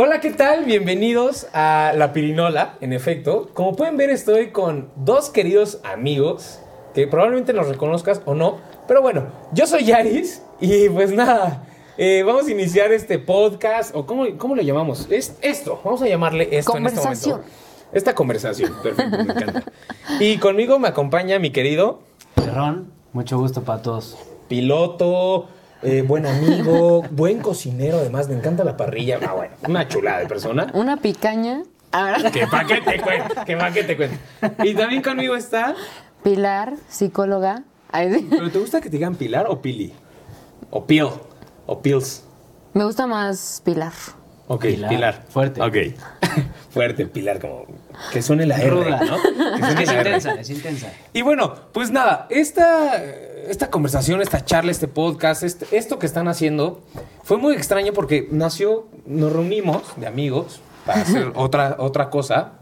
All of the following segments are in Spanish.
Hola, ¿qué tal? Bienvenidos a La Pirinola, en efecto. Como pueden ver, estoy con dos queridos amigos que probablemente los reconozcas o no. Pero bueno, yo soy Yaris y pues nada, eh, vamos a iniciar este podcast o ¿cómo, cómo lo llamamos? Es esto, vamos a llamarle esto en este Conversación. momento. Esta conversación, perfecto, me encanta. Y conmigo me acompaña mi querido Perrón, mucho gusto para todos. piloto, eh, buen amigo, buen cocinero, además me encanta la parrilla. Ah, bueno, una chulada de persona. Una picaña. Ahora, Que pa' que te cuente, que pa' que te cuente. Y también conmigo está. Pilar, psicóloga. ¿Pero te gusta que te digan Pilar o Pili? O Pil. O Pils. Me gusta más Pilar. Ok, Pilar. Pilar, fuerte. Ok. fuerte, Pilar, como. Que suene la R, Ruda. ¿no? Que suene Es la R. intensa, es intensa. Y bueno, pues nada, esta, esta conversación, esta charla, este podcast, este- esto que están haciendo, fue muy extraño porque nació, nos reunimos de amigos para hacer otra, otra cosa,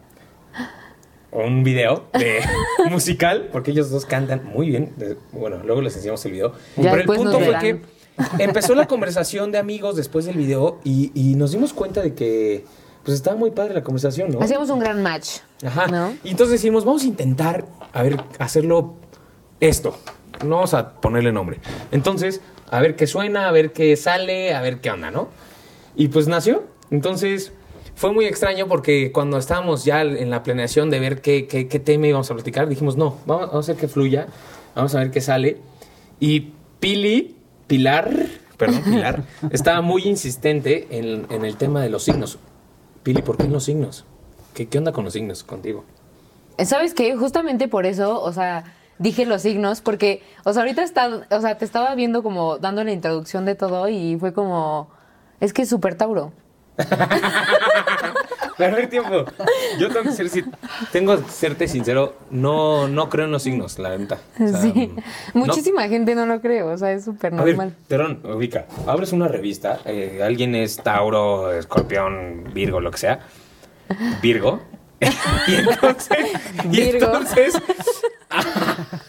un video de musical, porque ellos dos cantan muy bien. bueno, luego les enseñamos el video. Ya Pero el punto fue que empezó la conversación de amigos después del video y, y nos dimos cuenta de que pues estaba muy padre la conversación, ¿no? Hacíamos un gran match. Ajá. ¿No? Y entonces decimos, vamos a intentar, a ver, hacerlo esto. No vamos a ponerle nombre. Entonces, a ver qué suena, a ver qué sale, a ver qué onda, ¿no? Y pues nació. Entonces, fue muy extraño porque cuando estábamos ya en la planeación de ver qué, qué, qué tema íbamos a platicar, dijimos, no, vamos, vamos a hacer que fluya, vamos a ver qué sale. Y Pili, Pilar, perdón, Pilar, estaba muy insistente en, en el tema de los signos. Pili, ¿por qué en los signos? ¿Qué, ¿Qué onda con los signos contigo? ¿Sabes qué? Justamente por eso, o sea, dije los signos, porque, o sea, ahorita está, o sea, te estaba viendo como dando la introducción de todo y fue como, es que es súper Tauro. Ver, tiempo. Yo tengo que ser, si- tengo que serte sincero, no, no creo en los signos, la. O sea, sí. no. Muchísima gente no lo cree, o sea, es súper normal. Terón, ubica. Abres una revista, eh, alguien es Tauro, Escorpión, Virgo, lo que sea. Virgo. y entonces. Y Virgo. entonces.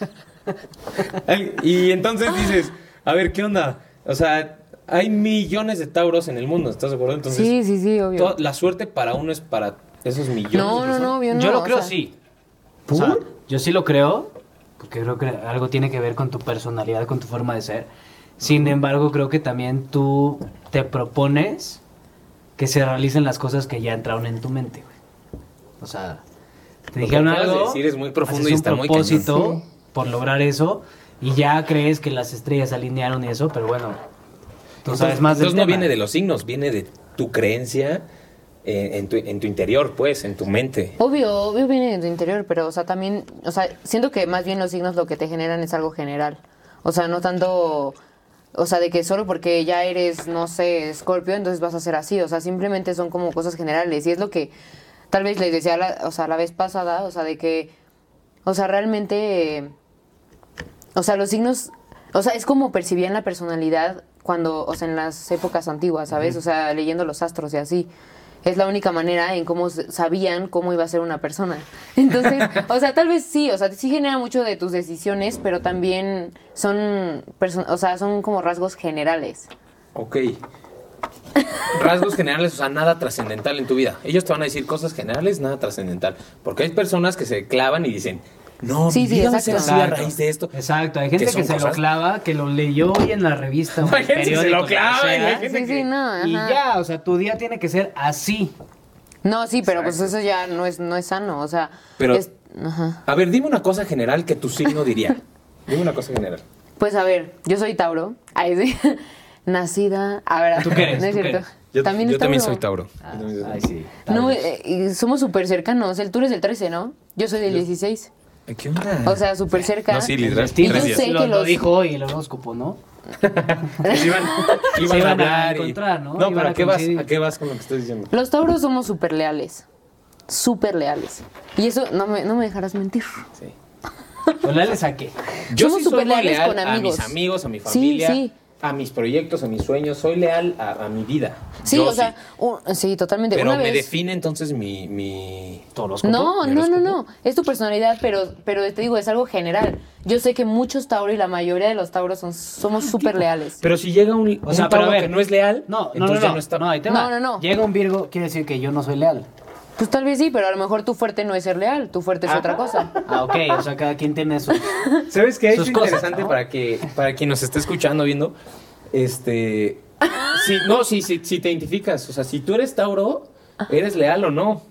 y entonces dices, a ver, ¿qué onda? O sea, hay millones de Tauros en el mundo, ¿estás de acuerdo? Entonces, sí, sí, sí, obvio. toda- la suerte para uno es para esos millones. de No, no, no, obvio no. Yo lo o creo sea, sí. O ¿Por? sea, yo sí lo creo, porque creo que algo tiene que ver con tu personalidad, con tu forma de ser. Sin embargo, creo que también tú te propones que se realicen las cosas que ya entraron en tu mente, güey. O sea, te dijeron algo, decir es muy profundo haces y un está muy propósito cañón. por lograr eso y ya crees que las estrellas alinearon y eso, pero bueno, tú Entonces, sabes más del entonces no tema. viene de los signos, viene de tu creencia eh, en, tu, en tu interior, pues, en tu mente. Obvio, obvio viene de tu interior, pero, o sea, también, o sea, siento que más bien los signos lo que te generan es algo general. O sea, no tanto, o sea, de que solo porque ya eres, no sé, escorpio, entonces vas a ser así. O sea, simplemente son como cosas generales. Y es lo que tal vez les decía, la, o sea, la vez pasada, o sea, de que, o sea, realmente, eh, o sea, los signos, o sea, es como percibían la personalidad cuando, o sea, en las épocas antiguas, ¿sabes? O sea, leyendo los astros y así. Es la única manera en cómo sabían cómo iba a ser una persona. Entonces, o sea, tal vez sí, o sea, sí genera mucho de tus decisiones, pero también son, o sea, son como rasgos generales. Ok. Rasgos generales, o sea, nada trascendental en tu vida. Ellos te van a decir cosas generales, nada trascendental. Porque hay personas que se clavan y dicen, no, Sí, mi sí, vida va a ser exacto. así a Exacto. raíz de esto. Exacto, hay gente que se lo clava, que lo leyó hoy en la revista o Hay gente que se lo clava y sea, hay gente Sí, que- sí, no, Y ya, o sea, tu día tiene que ser así. No, sí, pero pues eso ya no es, no es sano, o sea, Pero- es- ajá. A ver, dime una cosa general que tu signo diría. Dime una cosa general. Pues a ver, yo soy Tauro. Ay, sí. Nacida. A ver, ¿Tú qué eres? no es ¿Tú qué cierto. eres? Yo también, yo es también soy Tauro. Ah, Yo también soy ay, Tauro. sí. No, eh, somos súper cercanos. El tuyo es del 13, ¿no? Yo soy del 16. Ay, ¿Qué onda? O sea, súper cerca. No, sí, El literal. Y yo sé lo, que lo los- dijo hoy el horóscopo, ¿no? Pues iban, iban Se a iban a hablar y- encontrar, ¿no? No, Iban pero a ¿a qué, vas. ¿a qué vas con lo que estás diciendo? Los Tauros somos súper leales. Súper leales. Y eso no me, no me dejarás mentir. Sí. ¿Pero le saqué? Yo Somos sí soy muy superleales leal con a amigos. mis amigos, a mi Sí, familia. sí. A mis proyectos, a mis sueños, soy leal a, a mi vida. Sí, Yo o sea, un- sí, totalmente. Pero Una me vez- define entonces mi... mi... Horóscopo. No, ¿Mi no, no, no. Es tu personalidad, pero, pero te digo, es algo general. Yo sé que muchos Tauro y la mayoría de los Tauros son, somos súper leales. Pero si llega un, O sea, un pero a ver. que no es leal, No, no, entonces no, ya no, no está... no, ahí te No, va. no, no. Llega un Virgo, quiere decir que yo no soy leal. Pues tal vez sí, pero a lo mejor tu fuerte no es ser leal, tu fuerte es otra cosa. Ah, ok, o sea, cada quien tiene su... ¿Sabes qué? Es cosas, interesante ¿no? para que para quien nos esté escuchando, viendo, este... Sí, no, si sí, sí te identificas. O sea, si tú eres Tauro, ¿eres leal o no?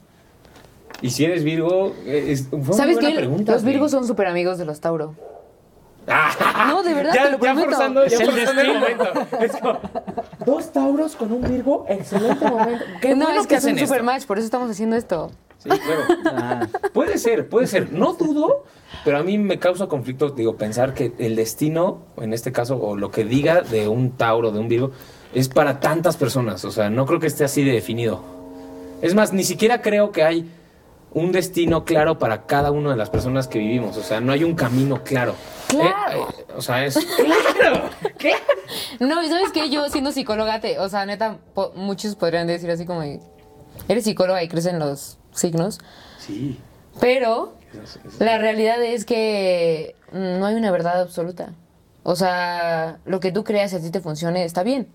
Y si eres Virgo, eh, es, fue una ¿Sabes qué? pregunta, Los. Virgos son súper amigos de los Tauro. Ah, No, de verdad, ya, te lo ya prometo. forzando, ya Es el forzando el destino. momento. Es como, dos Tauros con un Virgo, excelente momento. Qué no, bueno es que es un hacen super esto. match, por eso estamos haciendo esto. Sí, claro. Ah, Puede ser, puede ser. No dudo, pero a mí me causa conflicto, digo, pensar que el destino, en este caso, o lo que diga de un Tauro, de un Virgo, es para tantas personas. O sea, no creo que esté así de definido. Es más, ni siquiera creo que hay un destino claro para cada una de las personas que vivimos. O sea, no hay un camino claro. Claro. Eh, eh, o sea, es... ¡Claro! ¡Claro! No, y sabes que yo siendo psicóloga, te, o sea, neta, po- muchos podrían decir así como, eres psicóloga y crecen los signos, Sí. pero la realidad es que no hay una verdad absoluta. O sea, lo que tú creas y a ti te funcione está bien.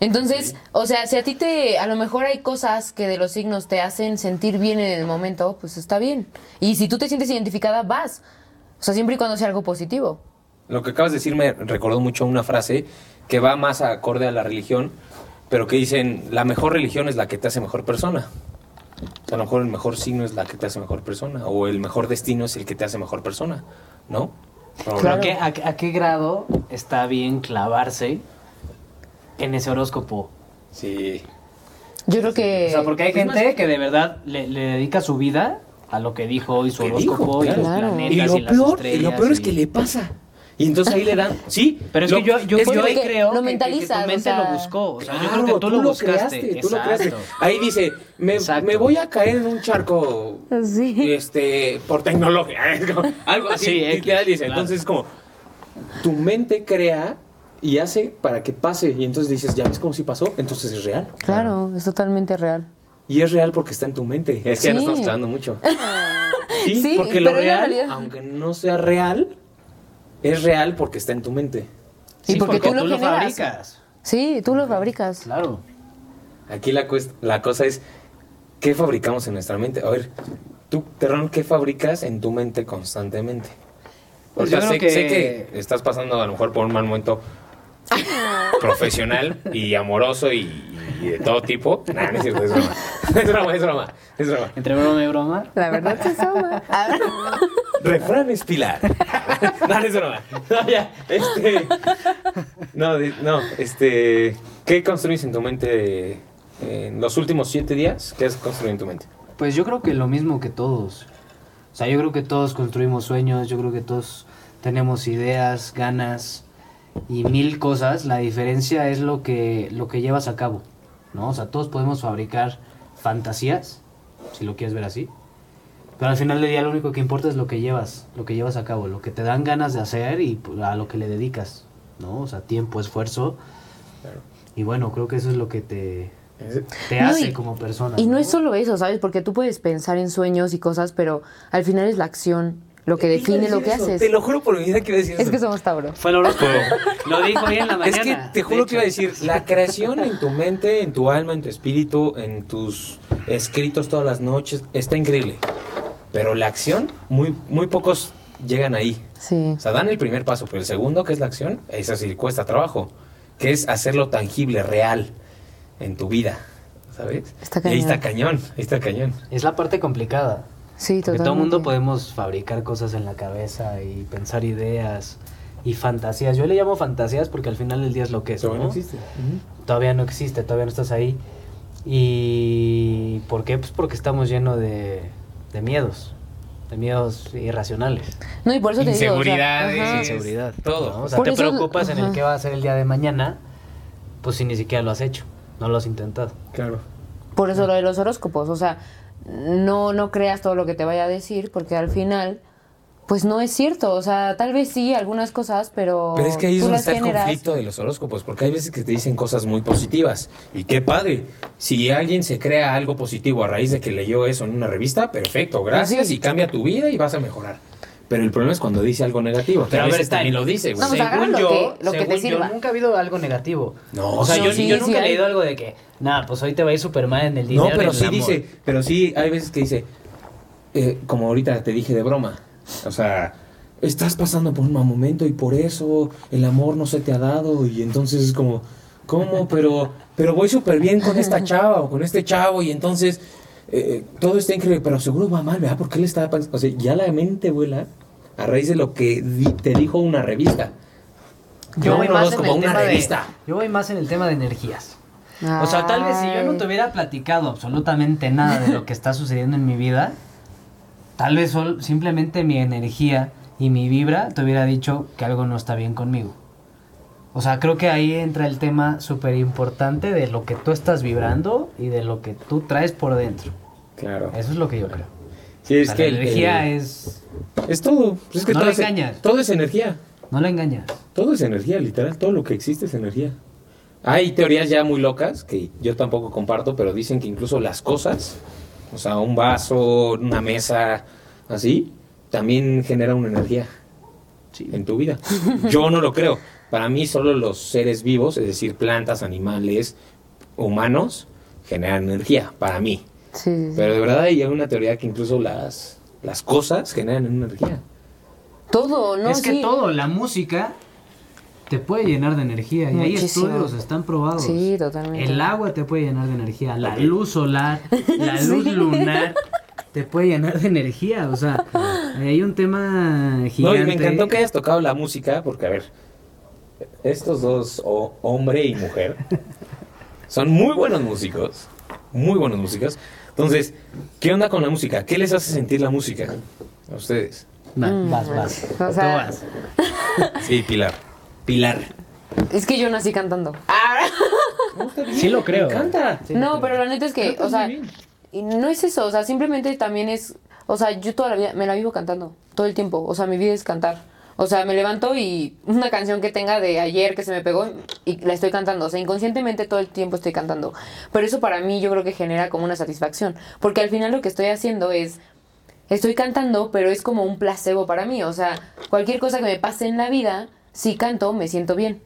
Entonces, o sea, si a ti te, a lo mejor hay cosas que de los signos te hacen sentir bien en el momento, pues está bien. Y si tú te sientes identificada, vas. O sea, siempre y cuando sea algo positivo. Lo que acabas de decir me recordó mucho una frase que va más acorde a la religión, pero que dicen, la mejor religión es la que te hace mejor persona. O sea, a lo mejor el mejor signo es la que te hace mejor persona, o el mejor destino es el que te hace mejor persona, ¿no? ¿Pero Claro. a qué, a, a qué grado está bien clavarse en ese horóscopo? Sí. Yo creo que... O sea, porque hay es más- gente que de verdad le, le dedica su vida a lo que dijo hoy su ¿Qué horóscopo dijo? y los Claro. planetas Y y, lo las peor, y estrellas. lo peor es y- que le pasa. Y entonces ahí le dan, sí. Pero es lo- que yo, yo, es yo que- ahí creo lo que- que, tu o mente sea, lo buscó. O sea, yo Claro, creo que tú, lo buscaste. creaste, tú lo creaste. Ahí dice, me, me voy a caer en un charco Sí. este, por tecnología. Como- Algo así. Sí, X, literal dice. claro. Entonces es como, tu mente crea y hace para que pase. Y entonces dices, ya ves cómo si pasó, entonces es real. Claro, es totalmente real. Y es real porque está en tu mente. Es que ya nos Sí. estamos clavando mucho. Sí, Sí, porque lo real, aunque no sea real, es real porque está en tu mente. Y Sí, porque tú lo fabricas. Sí, tú lo fabricas. Claro. Aquí la, cuest- la cosa es, ¿qué fabricamos en nuestra mente? A ver, tú, Terrón, ¿qué fabricas en tu mente constantemente? Pues yo sé, creo sé que- que estás pasando a lo mejor por un mal momento profesional y amoroso y, y de todo tipo. Nah, no es cierto, es broma. Es broma, es broma, es broma. Entre broma y broma. La verdad que soma. Refrán es pilar. no, no es broma. No, ya, este... No, no, este... ¿Qué construís en tu mente en los últimos siete días? ¿Qué has construido en tu mente? Pues yo creo que lo mismo que todos. O sea, yo creo que todos construimos sueños, yo creo que todos tenemos ideas, ganas y mil cosas. La diferencia es lo que, lo que llevas a cabo, ¿no? O sea, todos podemos fabricar fantasías, si lo quieres ver así. Pero al final del día lo único que importa es lo que llevas, lo que llevas a cabo, lo que te dan ganas de hacer y pues, a lo que le dedicas, ¿no? O sea, tiempo, esfuerzo. Y bueno, creo que eso es lo que te, te No, hace y- como persona. Y no es solo eso, ¿sabes? Porque tú puedes pensar en sueños y cosas, pero al final es la acción lo que define lo que haces. Te lo juro por mi vida que iba a decir Es eso. que somos Tauro. Fue el horóscopo. Lo dijo hoy en la Es mañana. que te juro que iba a decir, la creación en tu mente, en tu alma, en tu espíritu, en tus escritos todas las noches, está increíble. Pero la acción, muy, muy pocos llegan ahí. Sí. O sea, dan el primer paso, pero el segundo, que es la acción, esa sí cuesta trabajo. Que es hacerlo tangible, real, en tu vida. ¿Sabes? Está Y ahí cañón. está cañón, ahí está cañón. Es la parte complicada. Sí, Porque totalmente. todo el mundo podemos fabricar cosas en la cabeza y pensar ideas y fantasías. Yo le llamo fantasías porque al final del día es lo que es. Todavía ¿no? no existe. Todavía no existe, todavía no estás ahí. ¿Y por qué? Pues porque estamos llenos de, de miedos, de miedos irracionales. No, y por eso te digo. o sea. Inseguridad. todo. ¿no? O sea, Por te eso- preocupas en el que va a ser el día de mañana, pues si ni siquiera lo has hecho, no lo has intentado. Claro. Por eso lo de los horóscopos. O sea, no, no creas todo lo que te vaya a decir, porque al final pues no es cierto. O sea, tal vez sí, algunas cosas, pero. Pero es que ahí es donde está el conflicto de los horóscopos, porque hay veces que te dicen cosas muy positivas. Y qué padre. Si alguien se crea algo positivo a raíz de que leyó eso en una revista, perfecto, gracias, Sí. y cambia tu vida y vas a mejorar. Pero el problema es cuando dice algo negativo. Que a veces está lo dice, güey. No, pues agarra lo que- lo que te según sirva. Yo, nunca ha habido algo negativo. No, o sea, yo, sí, yo sí nunca he hay. leído algo de que, nada, pues hoy te va a ir súper mal en el No, dinero. y pero sí amor". dice, pero sí hay veces que dice, eh, como ahorita te dije de broma, o sea, estás pasando por un mal momento y por eso el amor no se te ha dado y entonces es como, ¿cómo? Pero, pero voy súper bien con esta chava o con este chavo y entonces eh, todo está increíble, pero seguro va mal, ¿verdad? Porque él está pensando, o sea, ya la mente vuela a raíz de lo que di- te dijo una revista. Yo Yo voy no más en como el una tema de- revista. Yo voy más en el tema de energías. O sea, tal vez si yo no te hubiera platicado absolutamente nada de lo que está sucediendo en mi vida, tal vez sol- simplemente mi energía y mi vibra te hubiera dicho que algo no está bien conmigo. O sea, creo que ahí entra el tema súper importante de lo que tú estás vibrando y de lo que tú traes por dentro. Claro. Eso es lo que yo creo. Sí, O es sea, que la energía el- es... es todo. Pues es que No todo le es- engañas. todo es energía. No la engañas. Todo es energía, literal, todo lo que existe es energía. Hay teorías ya muy locas que yo tampoco comparto, pero dicen que incluso las cosas, o sea, un vaso, una mesa, así, también genera una energía en tu vida. Yo no lo creo. Para mí solo los seres vivos, es decir, plantas, animales, humanos, generan energía, para mí. Sí, sí, sí. Pero de verdad hay una teoría que incluso las, las cosas generan energía. Todo, ¿no? es que Sí. todo, la música te puede llenar de energía y hay estudios, están probados. Sí, totalmente. El agua te puede llenar de energía, la luz solar, la luz Sí. lunar te puede llenar de energía, o sea, hay un tema No, gigante. y me encantó que hayas tocado la música, porque a ver, estos dos, hombre y mujer, son muy buenos músicos, muy buenos músicos. Entonces, ¿qué onda con la música? ¿Qué les hace sentir la música a ustedes? Va, Mm. vas, vas. O Tú sea- vas. Sí, Pilar. Pilar. Es que yo nací cantando. Sí lo creo. Me encanta. no, pero la neta es que, o sea, bien. y no es eso, o sea, simplemente también es, o sea, yo toda la vida me la vivo cantando, todo el tiempo, o sea, mi vida es cantar. O sea, me levanto y una canción que tenga de ayer que se me pegó y la estoy cantando. O sea, inconscientemente todo el tiempo estoy cantando. Pero eso para mí yo creo que genera como una satisfacción. Porque al final lo que estoy haciendo es, estoy cantando, pero es como un placebo para mí. O sea, cualquier cosa que me pase en la vida, si canto, me siento bien.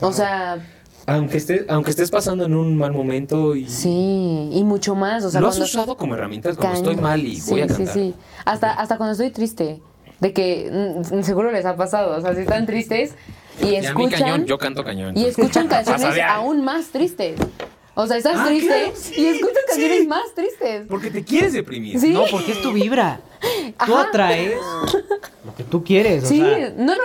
O sea, Aunque estés, aunque estés pasando en un mal momento y sí, y mucho más. O sea, lo has cuando- usado como herramientas, como Cañón. estoy mal y voy a cantar. Sí, sí, Hasta, hasta cuando estoy triste. De que mm, seguro les ha pasado. O sea, si están tristes y Y a mí escuchan. cañón, yo canto cañón. y escuchan canciones aún más tristes. O sea, estás Ah, triste claro, sí, y escuchas sí. canciones más tristes. Porque te quieres deprimir. Sí. No, porque es tu vibra. Tú atraes lo que tú quieres, o Sí, sea, no, no.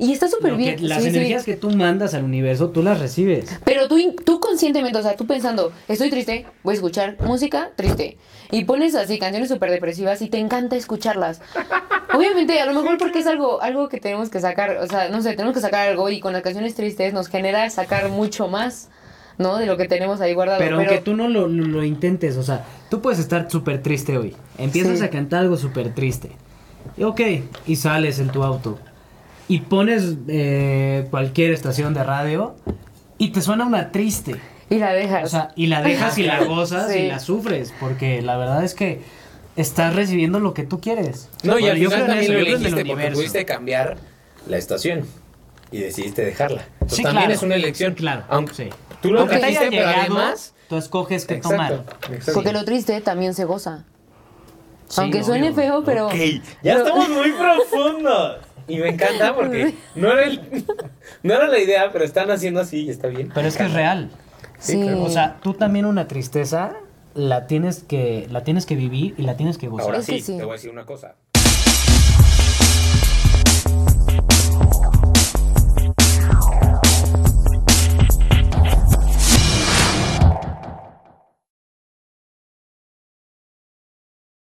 Y está súper que- bien. las sí, sí. energías que tú mandas al universo, tú las recibes. Pero tú conscientemente, o sea, tú pensando, estoy triste, voy a escuchar música triste. Y pones así canciones súper depresivas y te encanta escucharlas. Obviamente, a lo mejor porque es algo, algo que tenemos que sacar, o sea, no sé, tenemos que sacar algo y con las canciones tristes nos genera sacar mucho más, ¿no? De lo que tenemos ahí guardado. Pero, aunque tú no lo, lo- lo intentes, o sea, tú puedes estar súper triste hoy. Empiezas Sí. a cantar algo súper triste. Y ok, y sales en tu auto. Y pones eh, cualquier estación de radio y te suena una triste. Y la dejas. O sea, y la dejas y la gozas Sí. y la sufres. Porque la verdad es que estás recibiendo lo que tú quieres. No, y Bueno, al yo final también eso, lo yo creo en el elegiste porque universo. pudiste cambiar la estación y decidiste dejarla. Entonces, Sí, también claro. es una elección. Claro, Aunque sí. tú lo Aunque te haya llegado, además... tú escoges qué tomar. exacto. porque lo triste también se goza. Sí, Aunque suene feo, pero... Ok, ya pero- estamos muy profundos. Y me encanta porque no era, el- no era la idea, pero están haciendo así y está bien. Pero es que es real. Sí. claro. O sea, tú también una tristeza la tienes que la tienes que vivir y la tienes que gozar. Ahora Es que sí, sí. te voy a decir una cosa.